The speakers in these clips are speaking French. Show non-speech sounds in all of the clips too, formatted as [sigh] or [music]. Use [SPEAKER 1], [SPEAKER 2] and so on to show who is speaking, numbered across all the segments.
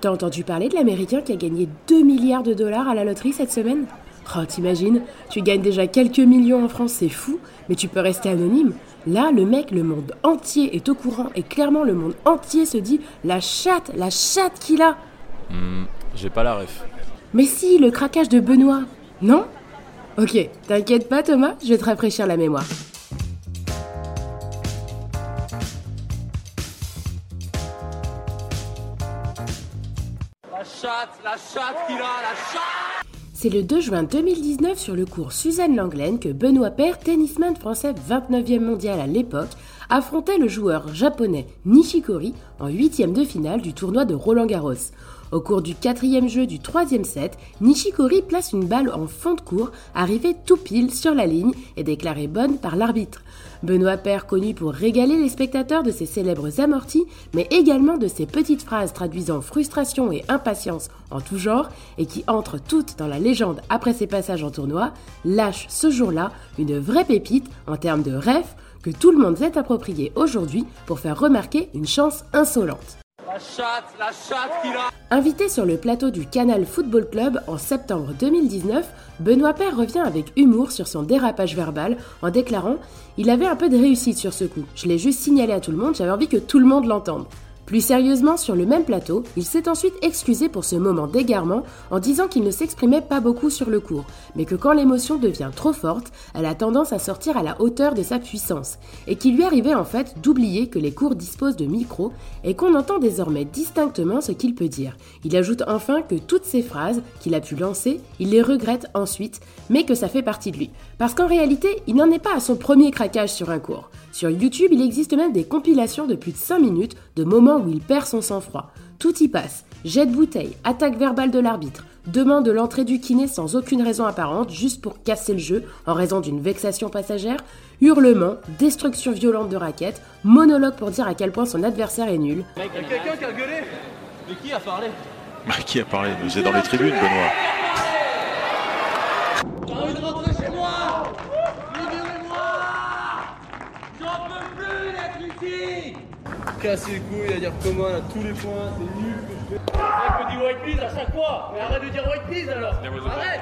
[SPEAKER 1] T'as entendu parler de l'Américain qui a gagné 2 milliards de dollars à la loterie cette semaine? Oh, t'imagines? Tu gagnes déjà quelques millions en France, c'est fou, mais tu peux rester anonyme. Là, le mec, le monde entier est au courant et clairement le monde entier se dit la chatte, la chatte qu'il a.
[SPEAKER 2] Hmm, j'ai pas la ref.
[SPEAKER 1] Mais si, le craquage de Benoît. Non? Ok, t'inquiète pas Thomas, je vais te rafraîchir la mémoire.
[SPEAKER 3] La chatte, la chatte qu'il a, la chatte
[SPEAKER 1] C'est le 2 juin 2019 sur le cours Suzanne Langlaine que Benoît Paire, tennisman français 29e mondial à l'époque, affrontait le joueur japonais Nishikori en huitième de finale du tournoi de Roland Garros. Au cours du quatrième jeu du troisième set, Nishikori place une balle en fond de cours, arrivée tout pile sur la ligne et déclarée bonne par l'arbitre. Benoît Père, connu pour régaler les spectateurs de ses célèbres amortis, mais également de ses petites phrases traduisant frustration et impatience en tout genre, et qui entrent toutes dans la légende après ses passages en tournoi, lâche ce jour-là une vraie pépite en termes de rêve que tout le monde s'est approprié aujourd'hui pour faire remarquer une chance insolente.
[SPEAKER 3] La chatte, la chatte
[SPEAKER 1] Invité sur le plateau du Canal Football Club en septembre 2019, Benoît Père revient avec humour sur son dérapage verbal en déclarant Il avait un peu de réussite sur ce coup. Je l'ai juste signalé à tout le monde, j'avais envie que tout le monde l'entende. Plus sérieusement, sur le même plateau, il s'est ensuite excusé pour ce moment d'égarement en disant qu'il ne s'exprimait pas beaucoup sur le cours, mais que quand l'émotion devient trop forte, elle a tendance à sortir à la hauteur de sa puissance, et qu'il lui arrivait en fait d'oublier que les cours disposent de micros et qu'on entend désormais distinctement ce qu'il peut dire. Il ajoute enfin que toutes ces phrases qu'il a pu lancer, il les regrette ensuite, mais que ça fait partie de lui. Parce qu'en réalité, il n'en est pas à son premier craquage sur un cours. Sur YouTube, il existe même des compilations de plus de 5 minutes de moments où il perd son sang-froid. Tout y passe. Jet de bouteille, attaque verbale de l'arbitre, demande de l'entrée du kiné sans aucune raison apparente, juste pour casser le jeu en raison d'une vexation passagère, hurlement, destruction violente de raquettes, monologue pour dire à quel point son adversaire est nul.
[SPEAKER 3] Y'a quelqu'un qui a gueulé Mais qui a parlé?
[SPEAKER 4] Bah, qui a parlé? Vous êtes dans les tribunes, Benoît.
[SPEAKER 3] J'ai envie de rentrer chez moi Libérez-moi J'en peux plus d'être ici Casser les couilles à dire comment là, tous les points, c'est nul. Que je fais. Le mec me dit white peas à chaque fois. Mais arrête de dire white peas alors. Arrête.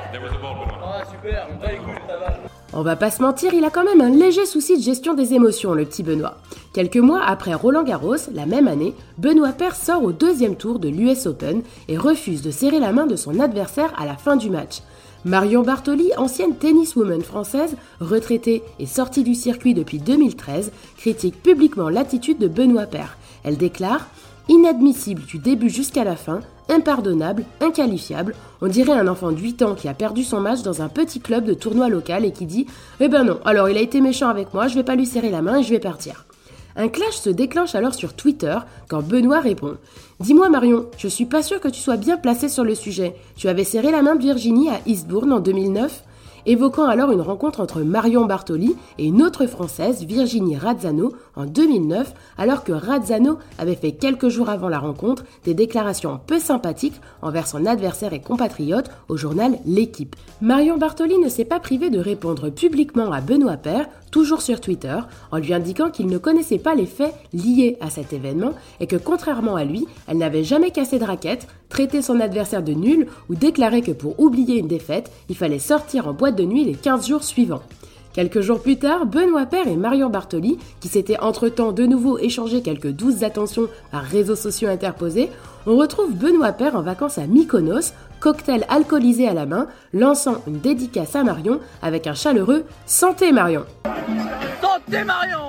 [SPEAKER 3] Ah super, on va les couilles, ça va.
[SPEAKER 1] On va pas se mentir, il a quand même un léger souci de gestion des émotions, le petit Benoît. Quelques mois après Roland Garros, la même année, Benoît Paire sort au deuxième tour de l'US Open et refuse de serrer la main de son adversaire à la fin du match. Marion Bartoli, ancienne tenniswoman française, retraitée et sortie du circuit depuis 2013, critique publiquement l'attitude de Benoît Paire. Elle déclare Inadmissible du début jusqu'à la fin, impardonnable, inqualifiable. On dirait un enfant de 8 ans qui a perdu son match dans un petit club de tournoi local et qui dit Eh ben non, alors il a été méchant avec moi, je vais pas lui serrer la main et je vais partir. Un clash se déclenche alors sur Twitter quand Benoît répond Dis-moi Marion, je suis pas sûr que tu sois bien placé sur le sujet. Tu avais serré la main de Virginie à Eastbourne en 2009 évoquant alors une rencontre entre Marion Bartoli et une autre Française, Virginie Razzano, en 2009, alors que Razzano avait fait quelques jours avant la rencontre des déclarations peu sympathiques envers son adversaire et compatriote au journal L'équipe. Marion Bartoli ne s'est pas privée de répondre publiquement à Benoît Paire, toujours sur Twitter, en lui indiquant qu'il ne connaissait pas les faits liés à cet événement et que contrairement à lui, elle n'avait jamais cassé de raquette, traité son adversaire de nul ou déclaré que pour oublier une défaite, il fallait sortir en boîte de nuit les 15 jours suivants. Quelques jours plus tard, Benoît Paire et Marion Bartoli, qui s'étaient entre-temps de nouveau échangé quelques douces attentions par réseaux sociaux interposés, on retrouve Benoît Paire en vacances à Mykonos, cocktail alcoolisé à la main, lançant une dédicace à Marion avec un chaleureux Santé Marion
[SPEAKER 3] Santé Marion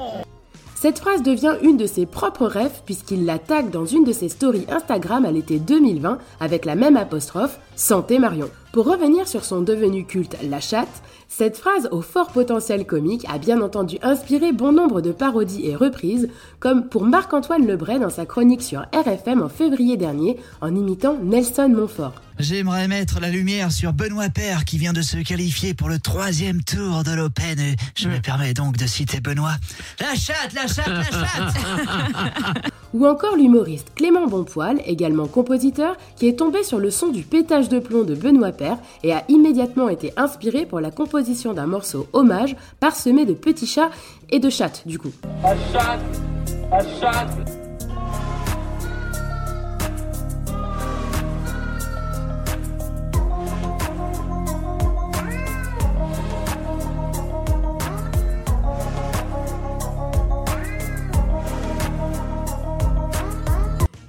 [SPEAKER 1] cette phrase devient une de ses propres rêves puisqu'il la tag dans une de ses stories Instagram à l'été 2020 avec la même apostrophe Santé Marion. Pour revenir sur son devenu culte La chatte, cette phrase au fort potentiel comique a bien entendu inspiré bon nombre de parodies et reprises, comme pour Marc-Antoine Lebray dans sa chronique sur RFM en février dernier en imitant Nelson Montfort.
[SPEAKER 5] J'aimerais mettre la lumière sur Benoît Paire qui vient de se qualifier pour le troisième tour de l'Open. Et Je me permets donc de citer Benoît. La chatte, la chatte, la chatte [laughs]
[SPEAKER 1] Ou encore l'humoriste Clément Bonpoil, également compositeur, qui est tombé sur le son du pétage de plomb de Benoît Paire et a immédiatement été inspiré pour la composition d'un morceau hommage parsemé de petits chats et de chattes du coup.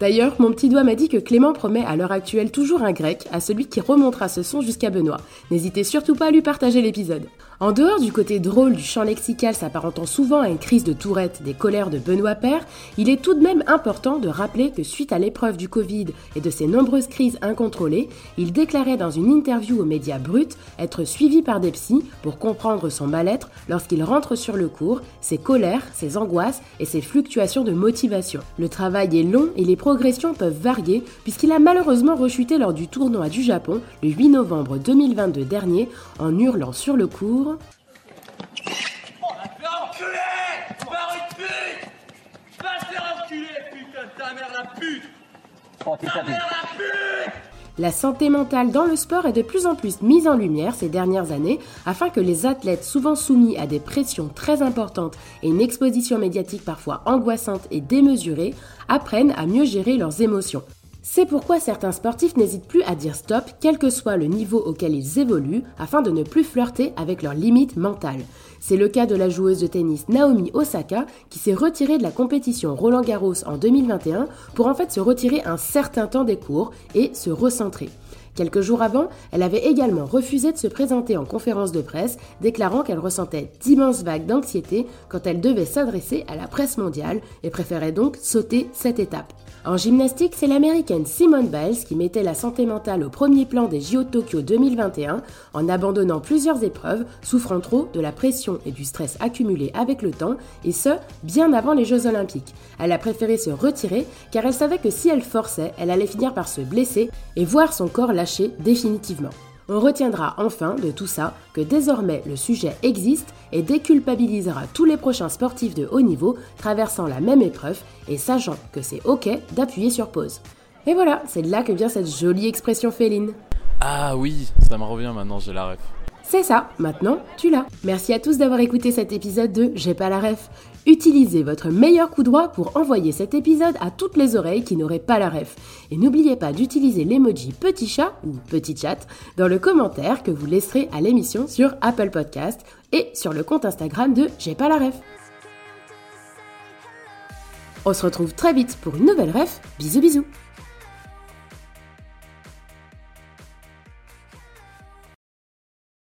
[SPEAKER 1] D'ailleurs, mon petit doigt m'a dit que Clément promet à l'heure actuelle toujours un grec à celui qui remontera ce son jusqu'à Benoît. N'hésitez surtout pas à lui partager l'épisode. En dehors du côté drôle du champ lexical s'apparentant souvent à une crise de tourette des colères de Benoît Père, il est tout de même important de rappeler que suite à l'épreuve du Covid et de ses nombreuses crises incontrôlées, il déclarait dans une interview aux médias bruts être suivi par des psys pour comprendre son mal-être lorsqu'il rentre sur le cours, ses colères, ses angoisses et ses fluctuations de motivation. Le travail est long et les progressions peuvent varier puisqu'il a malheureusement rechuté lors du tournoi du Japon le 8 novembre 2022 dernier en hurlant sur le cours.
[SPEAKER 3] Va te faire enculer! Par une pute! Va te faire enculer, putain de ta mère la pute! Ta mère la pute
[SPEAKER 1] La santé mentale dans le sport est de plus en plus mise en lumière ces dernières années afin que les athlètes souvent soumis à des pressions très importantes et une exposition médiatique parfois angoissante et démesurée apprennent à mieux gérer leurs émotions. C'est pourquoi certains sportifs n'hésitent plus à dire stop, quel que soit le niveau auquel ils évoluent, afin de ne plus flirter avec leurs limites mentales. C'est le cas de la joueuse de tennis Naomi Osaka, qui s'est retirée de la compétition Roland Garros en 2021 pour en fait se retirer un certain temps des cours et se recentrer. Quelques jours avant, elle avait également refusé de se présenter en conférence de presse, déclarant qu'elle ressentait d'immenses vagues d'anxiété quand elle devait s'adresser à la presse mondiale et préférait donc sauter cette étape. En gymnastique, c'est l'américaine Simone Biles qui mettait la santé mentale au premier plan des JO Tokyo 2021 en abandonnant plusieurs épreuves, souffrant trop de la pression et du stress accumulés avec le temps, et ce, bien avant les Jeux Olympiques. Elle a préféré se retirer car elle savait que si elle forçait, elle allait finir par se blesser et voir son corps lâcher définitivement. On retiendra enfin de tout ça que désormais le sujet existe et déculpabilisera tous les prochains sportifs de haut niveau traversant la même épreuve et sachant que c'est ok d'appuyer sur pause. Et voilà, c'est de là que vient cette jolie expression féline.
[SPEAKER 2] Ah oui, ça me revient maintenant, j'ai la ref.
[SPEAKER 1] C'est ça, maintenant tu l'as. Merci à tous d'avoir écouté cet épisode de J'ai pas la ref. Utilisez votre meilleur coup droit pour envoyer cet épisode à toutes les oreilles qui n'auraient pas la ref. Et n'oubliez pas d'utiliser l'emoji petit chat ou petit chat dans le commentaire que vous laisserez à l'émission sur Apple Podcast et sur le compte Instagram de J'ai pas la ref. On se retrouve très vite pour une nouvelle ref. Bisous bisous